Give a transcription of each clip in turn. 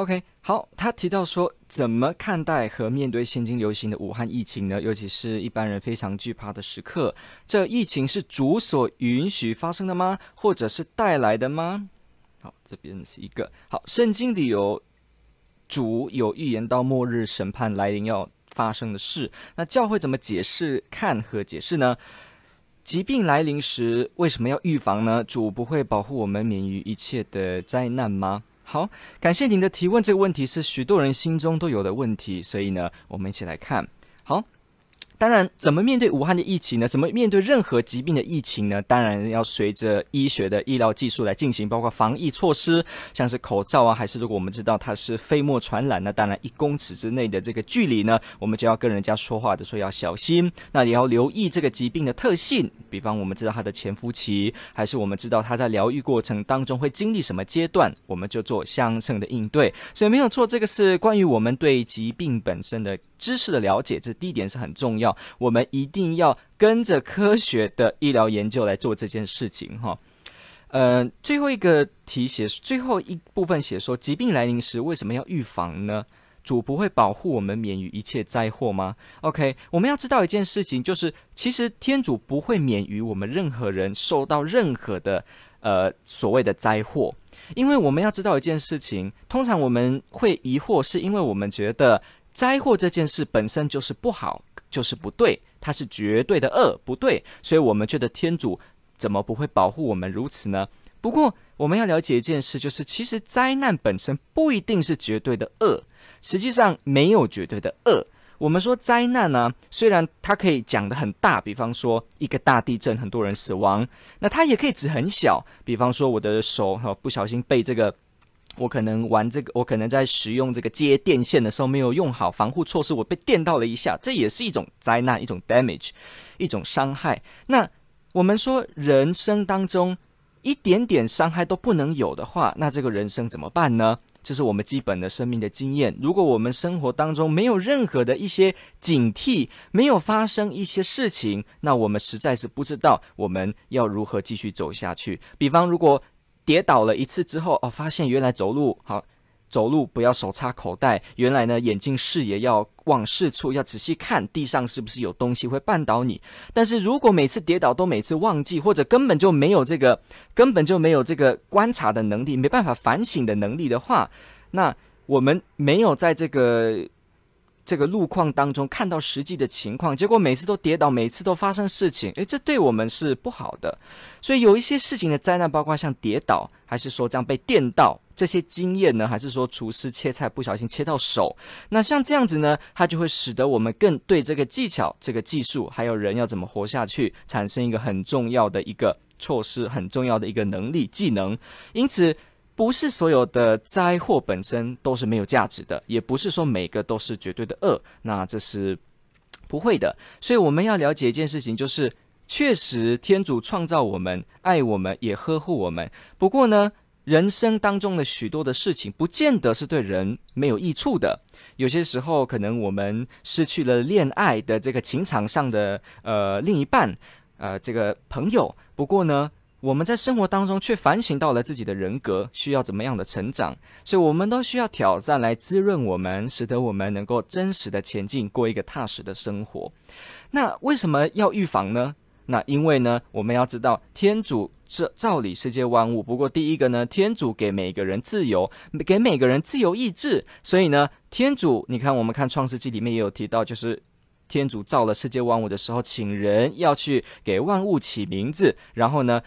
OK，好，他提到说，怎么看待和面对现今流行的武汉疫情呢？尤其是一般人非常惧怕的时刻，这疫情是主所允许发生的吗？或者是带来的吗？好，这边是一个好，圣经里有主有预言到末日审判来临要发生的事，那教会怎么解释、看和解释呢？疾病来临时，为什么要预防呢？主不会保护我们免于一切的灾难吗？好，感谢您的提问。这个问题是许多人心中都有的问题，所以呢，我们一起来看。好。当然，怎么面对武汉的疫情呢？怎么面对任何疾病的疫情呢？当然要随着医学的医疗技术来进行，包括防疫措施，像是口罩啊，还是如果我们知道它是飞沫传染，那当然一公尺之内的这个距离呢，我们就要跟人家说话的时候要小心。那也要留意这个疾病的特性，比方我们知道它的潜伏期，还是我们知道它在疗愈过程当中会经历什么阶段，我们就做相称的应对。所以没有错，这个是关于我们对疾病本身的知识的了解，这第一点是很重要。我们一定要跟着科学的医疗研究来做这件事情，哈。呃，最后一个题写，最后一部分写说，疾病来临时为什么要预防呢？主不会保护我们免于一切灾祸吗？OK，我们要知道一件事情，就是其实天主不会免于我们任何人受到任何的呃所谓的灾祸，因为我们要知道一件事情，通常我们会疑惑，是因为我们觉得。灾祸这件事本身就是不好，就是不对，它是绝对的恶，不对，所以我们觉得天主怎么不会保护我们如此呢？不过我们要了解一件事，就是其实灾难本身不一定是绝对的恶，实际上没有绝对的恶。我们说灾难呢，虽然它可以讲得很大，比方说一个大地震，很多人死亡，那它也可以指很小，比方说我的手哈不小心被这个。我可能玩这个，我可能在使用这个接电线的时候没有用好防护措施，我被电到了一下，这也是一种灾难，一种 damage，一种伤害。那我们说人生当中一点点伤害都不能有的话，那这个人生怎么办呢？这是我们基本的生命的经验。如果我们生活当中没有任何的一些警惕，没有发生一些事情，那我们实在是不知道我们要如何继续走下去。比方如果。跌倒了一次之后，哦，发现原来走路好，走路不要手插口袋。原来呢，眼睛视野要往四处，要仔细看地上是不是有东西会绊倒你。但是如果每次跌倒都每次忘记，或者根本就没有这个，根本就没有这个观察的能力，没办法反省的能力的话，那我们没有在这个。这个路况当中看到实际的情况，结果每次都跌倒，每次都发生事情，诶，这对我们是不好的。所以有一些事情的灾难，包括像跌倒，还是说这样被电到，这些经验呢，还是说厨师切菜不小心切到手，那像这样子呢，它就会使得我们更对这个技巧、这个技术，还有人要怎么活下去，产生一个很重要的一个措施，很重要的一个能力、技能。因此。不是所有的灾祸本身都是没有价值的，也不是说每个都是绝对的恶，那这是不会的。所以我们要了解一件事情，就是确实天主创造我们，爱我们，也呵护我们。不过呢，人生当中的许多的事情，不见得是对人没有益处的。有些时候，可能我们失去了恋爱的这个情场上的呃另一半，呃这个朋友。不过呢。我们在生活当中却反省到了自己的人格需要怎么样的成长，所以我们都需要挑战来滋润我们，使得我们能够真实的前进，过一个踏实的生活。那为什么要预防呢？那因为呢，我们要知道天主这造理世界万物。不过第一个呢，天主给每个人自由，给每个人自由意志。所以呢，天主，你看我们看创世纪里面也有提到，就是天主造了世界万物的时候，请人要去给万物起名字，然后呢。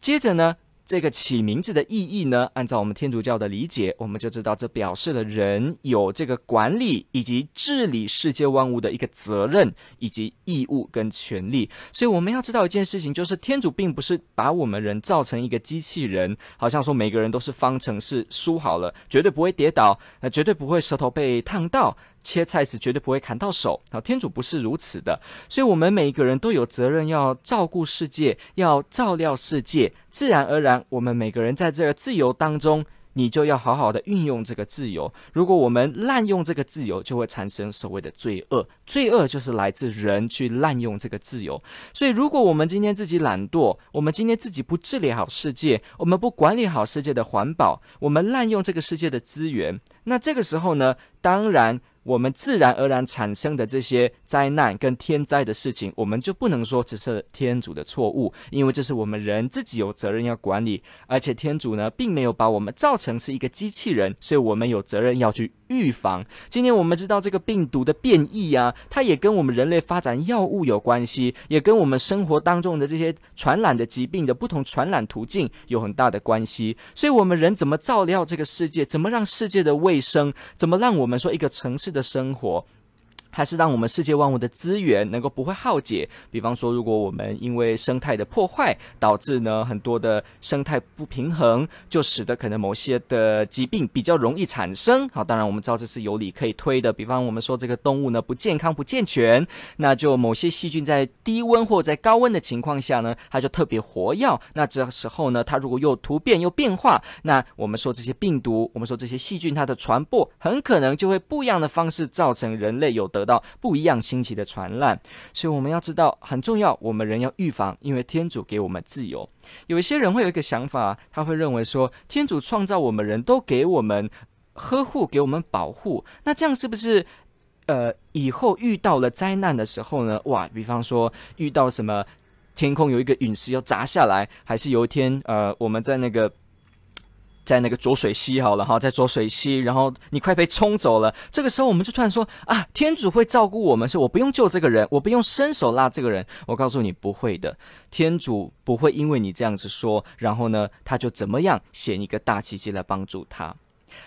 接着呢，这个起名字的意义呢，按照我们天主教的理解，我们就知道这表示了人有这个管理以及治理世界万物的一个责任以及义务跟权利。所以我们要知道一件事情，就是天主并不是把我们人造成一个机器人，好像说每个人都是方程式，输好了绝对不会跌倒，呃，绝对不会舌头被烫到。切菜时绝对不会砍到手。好，天主不是如此的，所以我们每一个人都有责任要照顾世界，要照料世界。自然而然，我们每个人在这个自由当中。你就要好好的运用这个自由。如果我们滥用这个自由，就会产生所谓的罪恶。罪恶就是来自人去滥用这个自由。所以，如果我们今天自己懒惰，我们今天自己不治理好世界，我们不管理好世界的环保，我们滥用这个世界的资源，那这个时候呢，当然。我们自然而然产生的这些灾难跟天灾的事情，我们就不能说只是天主的错误，因为这是我们人自己有责任要管理，而且天主呢，并没有把我们造成是一个机器人，所以我们有责任要去预防。今天我们知道这个病毒的变异啊，它也跟我们人类发展药物有关系，也跟我们生活当中的这些传染的疾病的不同传染途径有很大的关系。所以，我们人怎么照料这个世界，怎么让世界的卫生，怎么让我们说一个城市的生活。还是让我们世界万物的资源能够不会耗竭。比方说，如果我们因为生态的破坏，导致呢很多的生态不平衡，就使得可能某些的疾病比较容易产生。好，当然我们知道这是有理可以推的。比方我们说这个动物呢不健康不健全，那就某些细菌在低温或在高温的情况下呢，它就特别活跃。那这时候呢，它如果又突变又变化，那我们说这些病毒，我们说这些细菌，它的传播很可能就会不一样的方式造成人类有的得到不一样新奇的传染，所以我们要知道很重要，我们人要预防，因为天主给我们自由。有一些人会有一个想法，他会认为说，天主创造我们人都给我们呵护，给我们保护，那这样是不是呃以后遇到了灾难的时候呢？哇，比方说遇到什么天空有一个陨石要砸下来，还是有一天呃我们在那个。在那个浊水溪好了哈，在浊水溪，然后你快被冲走了。这个时候，我们就突然说啊，天主会照顾我们，说我不用救这个人，我不用伸手拉这个人。我告诉你，不会的，天主不会因为你这样子说，然后呢，他就怎么样显一个大奇迹来帮助他。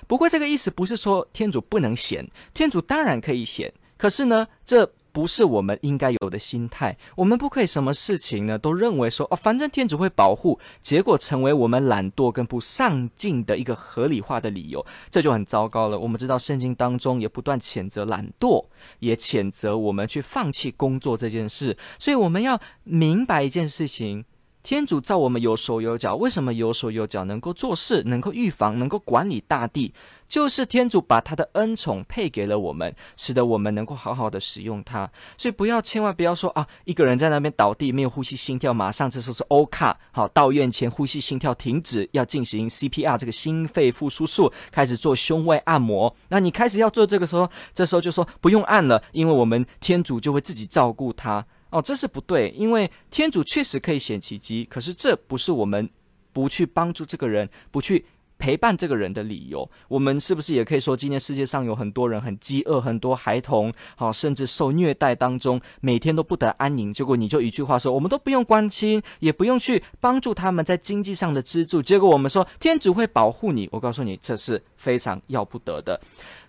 不过这个意思不是说天主不能显，天主当然可以显，可是呢，这。不是我们应该有的心态，我们不可以什么事情呢都认为说哦，反正天主会保护，结果成为我们懒惰跟不上进的一个合理化的理由，这就很糟糕了。我们知道圣经当中也不断谴责懒惰，也谴责我们去放弃工作这件事，所以我们要明白一件事情。天主造我们有手有脚，为什么有手有脚能够做事，能够预防，能够管理大地？就是天主把他的恩宠配给了我们，使得我们能够好好的使用它。所以不要，千万不要说啊，一个人在那边倒地，没有呼吸心跳，马上这时候是欧卡，好，到院前呼吸心跳停止，要进行 CPR 这个心肺复苏术，开始做胸外按摩。那你开始要做这个时候，这时候就说不用按了，因为我们天主就会自己照顾他。哦，这是不对，因为天主确实可以显奇迹，可是这不是我们不去帮助这个人、不去陪伴这个人的理由。我们是不是也可以说，今天世界上有很多人很饥饿，很多孩童，好，甚至受虐待当中，每天都不得安宁。结果你就一句话说，我们都不用关心，也不用去帮助他们在经济上的资助。结果我们说天主会保护你，我告诉你，这是非常要不得的。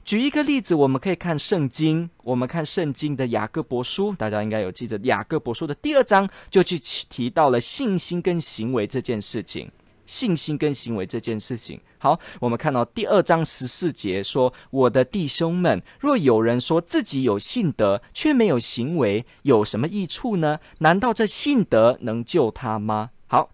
举一个例子，我们可以看圣经，我们看圣经的雅各伯书，大家应该有记得，雅各伯书的第二章就去提到了信心跟行为这件事情。信心跟行为这件事情，好，我们看到第二章十四节说：“我的弟兄们，若有人说自己有信德，却没有行为，有什么益处呢？难道这信德能救他吗？”好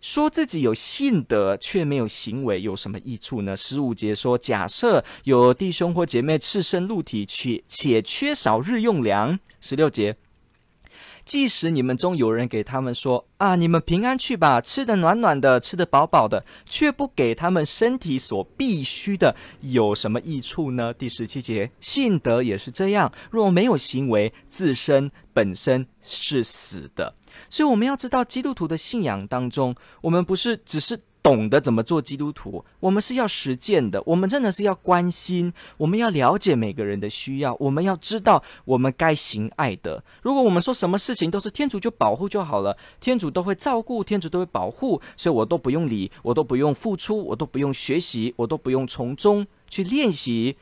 说自己有信德却没有行为，有什么益处呢？十五节说：假设有弟兄或姐妹赤身露体，且且缺少日用粮。十六节，即使你们中有人给他们说：啊，你们平安去吧，吃得暖暖的，吃得饱饱的，却不给他们身体所必须的，有什么益处呢？第十七节，信德也是这样，若没有行为，自身本身是死的。所以我们要知道，基督徒的信仰当中，我们不是只是懂得怎么做基督徒，我们是要实践的。我们真的是要关心，我们要了解每个人的需要，我们要知道我们该行爱的。如果我们说什么事情都是天主就保护就好了，天主都会照顾，天主都会保护，所以我都不用理，我都不用付出，我都不用学习，我都不用从中去练习，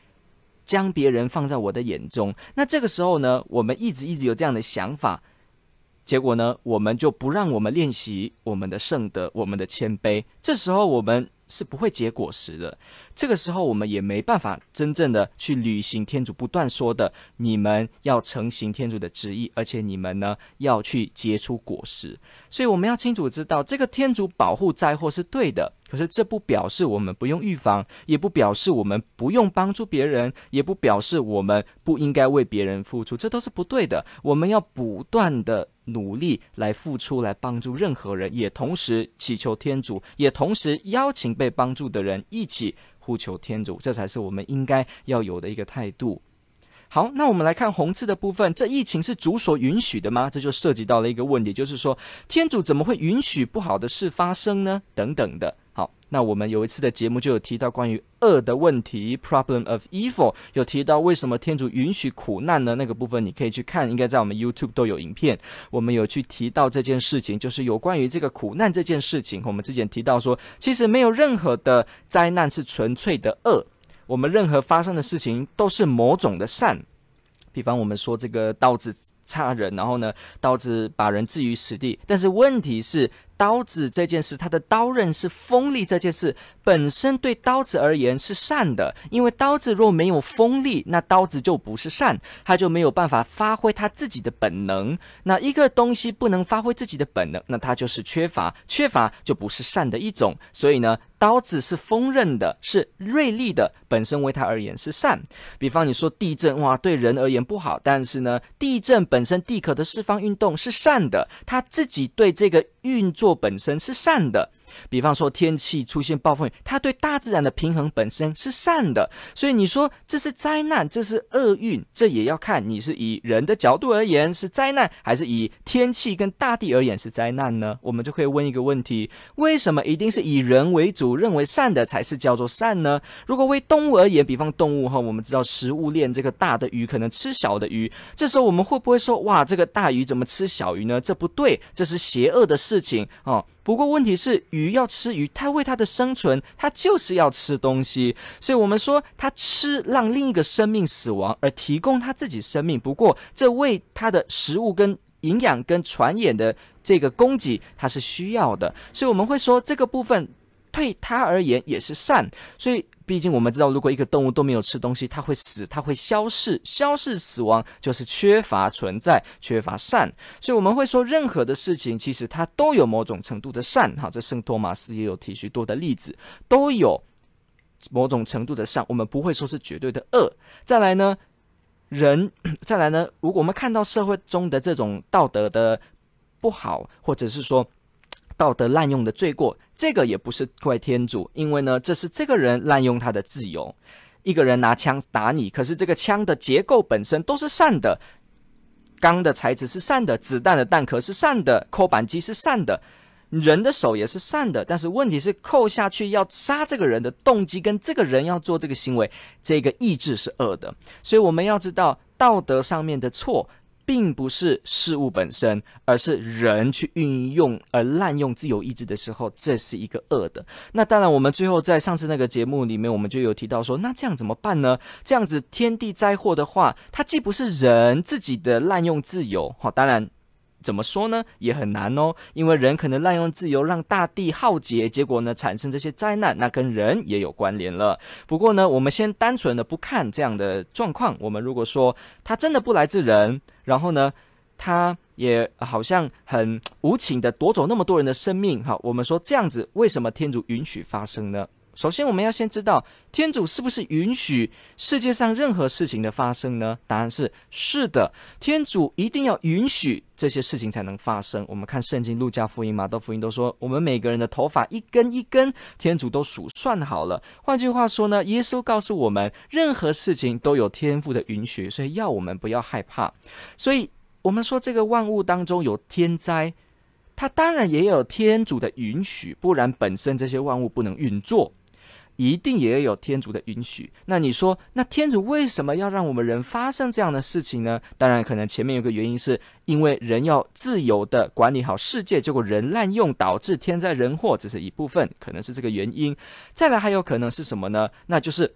将别人放在我的眼中。那这个时候呢，我们一直一直有这样的想法。结果呢，我们就不让我们练习我们的圣德，我们的谦卑。这时候，我们是不会结果实的。这个时候，我们也没办法真正的去履行天主不断说的：你们要诚行天主的旨意，而且你们呢要去结出果实。所以，我们要清楚知道，这个天主保护灾祸是对的。可是，这不表示我们不用预防，也不表示我们不用帮助别人，也不表示我们不应该为别人付出。这都是不对的。我们要不断的努力来付出，来帮助任何人，也同时祈求天主，也同时邀请被帮助的人一起。呼求天主，这才是我们应该要有的一个态度。好，那我们来看红字的部分，这疫情是主所允许的吗？这就涉及到了一个问题，就是说天主怎么会允许不好的事发生呢？等等的。好，那我们有一次的节目就有提到关于恶的问题，problem of evil，有提到为什么天主允许苦难呢？那个部分你可以去看，应该在我们 YouTube 都有影片，我们有去提到这件事情，就是有关于这个苦难这件事情。我们之前提到说，其实没有任何的灾难是纯粹的恶，我们任何发生的事情都是某种的善。比方我们说这个刀子插人，然后呢，刀子把人置于死地，但是问题是。刀子这件事，它的刀刃是锋利，这件事本身对刀子而言是善的，因为刀子若没有锋利，那刀子就不是善，它就没有办法发挥它自己的本能。那一个东西不能发挥自己的本能，那它就是缺乏，缺乏就不是善的一种。所以呢，刀子是锋刃的，是锐利的，本身为它而言是善。比方你说地震，哇，对人而言不好，但是呢，地震本身地壳的释放运动是善的，它自己对这个运作。本身是善的，比方说天气出现暴风雨，它对大自然的平衡本身是善的，所以你说这是灾难，这是厄运，这也要看你是以人的角度而言是灾难，还是以天气跟大地而言是灾难呢？我们就可以问一个问题：为什么一定是以人为主，认为善的才是叫做善呢？如果为动物而言，比方动物哈，我们知道食物链这个大的鱼可能吃小的鱼，这时候我们会不会说哇，这个大鱼怎么吃小鱼呢？这不对，这是邪恶的事情。哦，不过问题是，鱼要吃鱼，它为它的生存，它就是要吃东西，所以我们说它吃让另一个生命死亡，而提供它自己生命。不过，这为它的食物跟营养跟传染的这个供给，它是需要的，所以我们会说这个部分对它而言也是善，所以。毕竟我们知道，如果一个动物都没有吃东西，它会死，它会消逝，消逝死亡就是缺乏存在，缺乏善。所以我们会说，任何的事情其实它都有某种程度的善。哈，这圣托马斯也有提许多的例子，都有某种程度的善。我们不会说是绝对的恶。再来呢，人，再来呢，如果我们看到社会中的这种道德的不好，或者是说。道德滥用的罪过，这个也不是怪天主，因为呢，这是这个人滥用他的自由。一个人拿枪打你，可是这个枪的结构本身都是善的，钢的材质是善的，子弹的弹壳是善的，扣扳机是善的，人的手也是善的。但是问题是，扣下去要杀这个人的动机跟这个人要做这个行为，这个意志是恶的。所以我们要知道道德上面的错。并不是事物本身，而是人去运用而滥用自由意志的时候，这是一个恶的。那当然，我们最后在上次那个节目里面，我们就有提到说，那这样怎么办呢？这样子天地灾祸的话，它既不是人自己的滥用自由，好，当然。怎么说呢？也很难哦，因为人可能滥用自由，让大地浩劫，结果呢产生这些灾难，那跟人也有关联了。不过呢，我们先单纯的不看这样的状况。我们如果说他真的不来自人，然后呢，他也好像很无情的夺走那么多人的生命，好，我们说这样子，为什么天主允许发生呢？首先，我们要先知道天主是不是允许世界上任何事情的发生呢？答案是是的，天主一定要允许这些事情才能发生。我们看圣经、路加福音、马窦福音都说，我们每个人的头发一根一根，天主都数算好了。换句话说呢，耶稣告诉我们，任何事情都有天父的允许，所以要我们不要害怕。所以，我们说这个万物当中有天灾。它当然也有天主的允许，不然本身这些万物不能运作，一定也要有天主的允许。那你说，那天主为什么要让我们人发生这样的事情呢？当然，可能前面有个原因，是因为人要自由的管理好世界，结果人滥用，导致天灾人祸，这是一部分，可能是这个原因。再来还有可能是什么呢？那就是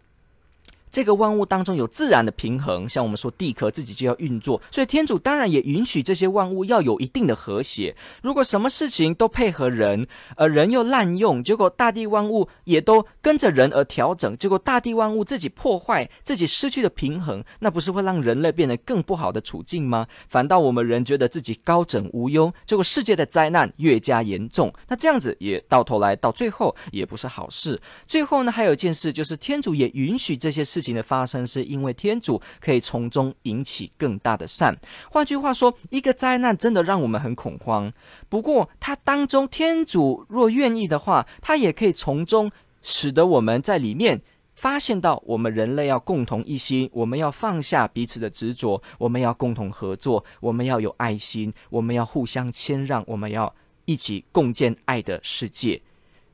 这个万物当中有自然的平衡，像我们说地壳自己就要运作，所以天主当然也允许这些万物要有一定的和谐。如果什么事情都配合人，而人又滥用，结果大地万物也都跟着人而调整，结果大地万物自己破坏，自己失去了平衡，那不是会让人类变得更不好的处境吗？反倒我们人觉得自己高枕无忧，结果世界的灾难越加严重，那这样子也到头来到最后也不是好事。最后呢，还有一件事就是天主也允许这些事。事情的发生是因为天主可以从中引起更大的善。换句话说，一个灾难真的让我们很恐慌。不过，它当中天主若愿意的话，他也可以从中使得我们在里面发现到，我们人类要共同一心，我们要放下彼此的执着，我们要共同合作，我们要有爱心，我们要互相谦让，我们要一起共建爱的世界。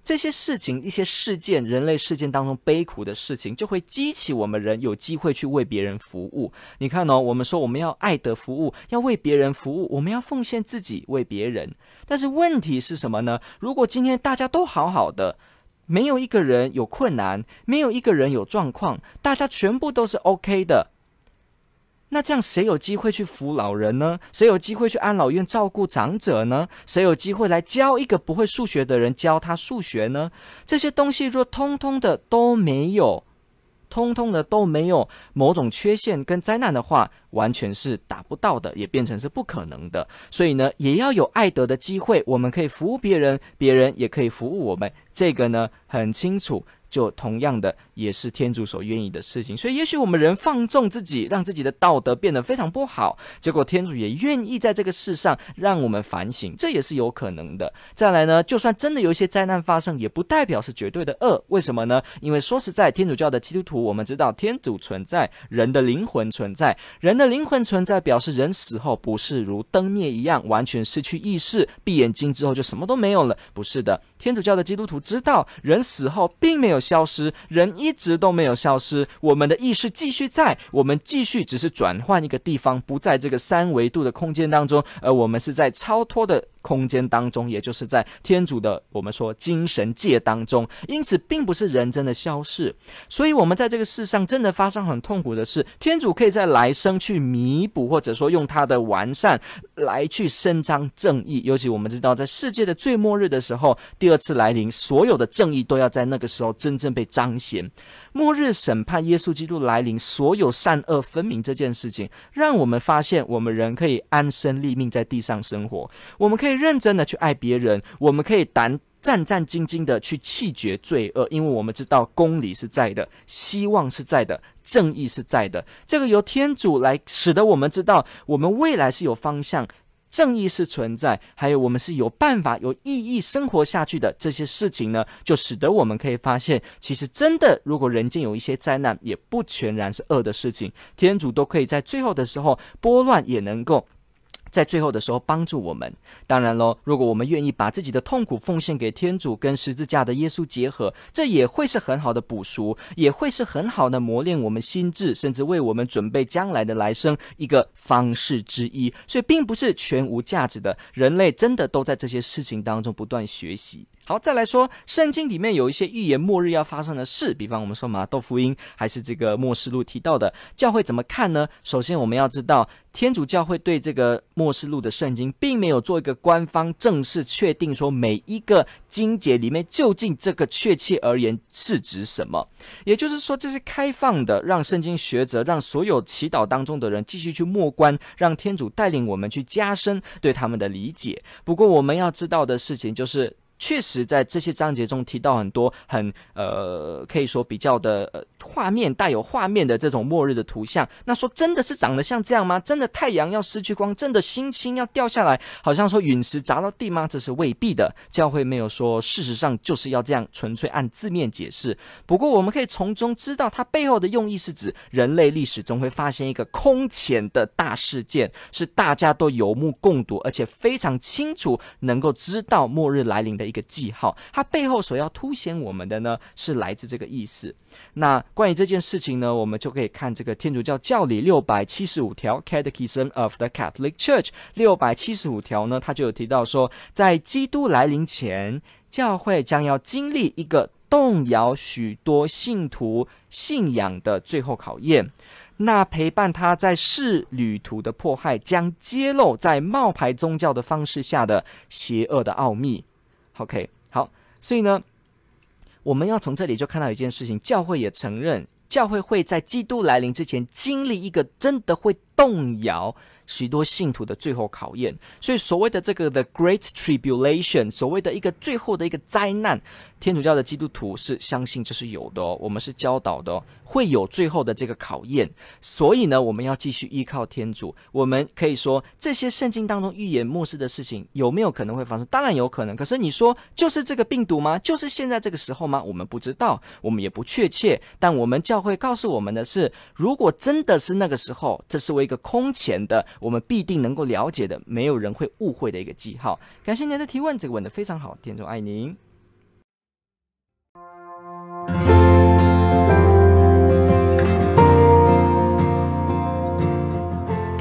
这些事情、一些事件、人类事件当中悲苦的事情，就会激起我们人有机会去为别人服务。你看哦，我们说我们要爱的服务，要为别人服务，我们要奉献自己为别人。但是问题是什么呢？如果今天大家都好好的，没有一个人有困难，没有一个人有状况，大家全部都是 OK 的。那这样谁有机会去扶老人呢？谁有机会去安老院照顾长者呢？谁有机会来教一个不会数学的人教他数学呢？这些东西若通通的都没有，通通的都没有某种缺陷跟灾难的话，完全是达不到的，也变成是不可能的。所以呢，也要有爱德的机会，我们可以服务别人，别人也可以服务我们。这个呢，很清楚。就同样的，也是天主所愿意的事情。所以，也许我们人放纵自己，让自己的道德变得非常不好，结果天主也愿意在这个世上让我们反省，这也是有可能的。再来呢，就算真的有一些灾难发生，也不代表是绝对的恶。为什么呢？因为说实在，天主教的基督徒，我们知道天主存在，人的灵魂存在，人的灵魂存在，表示人死后不是如灯灭一样，完全失去意识，闭眼睛之后就什么都没有了。不是的，天主教的基督徒知道，人死后并没有。消失，人一直都没有消失，我们的意识继续在，我们继续只是转换一个地方，不在这个三维度的空间当中，而我们是在超脱的。空间当中，也就是在天主的我们说精神界当中，因此并不是人真的消逝。所以，我们在这个世上真的发生很痛苦的事，天主可以在来生去弥补，或者说用他的完善来去伸张正义。尤其我们知道，在世界的最末日的时候，第二次来临，所有的正义都要在那个时候真正被彰显。末日审判，耶稣基督来临，所有善恶分明这件事情，让我们发现，我们人可以安身立命在地上生活，我们可以认真的去爱别人，我们可以胆战战兢兢的去弃绝罪恶，因为我们知道公理是在的，希望是在的，正义是在的。这个由天主来使得我们知道，我们未来是有方向。正义是存在，还有我们是有办法、有意义生活下去的这些事情呢，就使得我们可以发现，其实真的，如果人间有一些灾难，也不全然是恶的事情，天主都可以在最后的时候拨乱，也能够。在最后的时候帮助我们。当然喽，如果我们愿意把自己的痛苦奉献给天主，跟十字架的耶稣结合，这也会是很好的补赎，也会是很好的磨练我们心智，甚至为我们准备将来的来生一个方式之一。所以，并不是全无价值的。人类真的都在这些事情当中不断学习。好，再来说，圣经里面有一些预言末日要发生的事，比方我们说马窦福音，还是这个末世录提到的，教会怎么看呢？首先，我们要知道，天主教会对这个末世录的圣经，并没有做一个官方正式确定，说每一个经节里面究竟这个确切而言是指什么。也就是说，这是开放的，让圣经学者，让所有祈祷当中的人继续去默观，让天主带领我们去加深对他们的理解。不过，我们要知道的事情就是。确实，在这些章节中提到很多很呃，可以说比较的呃画面，带有画面的这种末日的图像。那说真的是长得像这样吗？真的太阳要失去光，真的星星要掉下来，好像说陨石砸到地吗？这是未必的。教会没有说，事实上就是要这样，纯粹按字面解释。不过我们可以从中知道，它背后的用意是指人类历史中会发现一个空前的大事件，是大家都有目共睹，而且非常清楚能够知道末日来临的。一个记号，它背后所要凸显我们的呢，是来自这个意思。那关于这件事情呢，我们就可以看这个天主教教理六百七十五条 （Catechism of the Catholic Church） 六百七十五条呢，它就有提到说，在基督来临前，教会将要经历一个动摇许多信徒信仰的最后考验。那陪伴他在世旅途的迫害，将揭露在冒牌宗教的方式下的邪恶的奥秘。OK，好，所以呢，我们要从这里就看到一件事情：教会也承认，教会会在基督来临之前经历一个真的会动摇。许多信徒的最后考验，所以所谓的这个 The Great Tribulation，所谓的一个最后的一个灾难，天主教的基督徒是相信这是有的哦，我们是教导的，会有最后的这个考验，所以呢，我们要继续依靠天主。我们可以说，这些圣经当中预言末世的事情有没有可能会发生？当然有可能。可是你说就是这个病毒吗？就是现在这个时候吗？我们不知道，我们也不确切。但我们教会告诉我们的是，如果真的是那个时候，这是为一个空前的。我们必定能够了解的，没有人会误会的一个记号。感谢您的提问，这个问得非常好，天主爱您。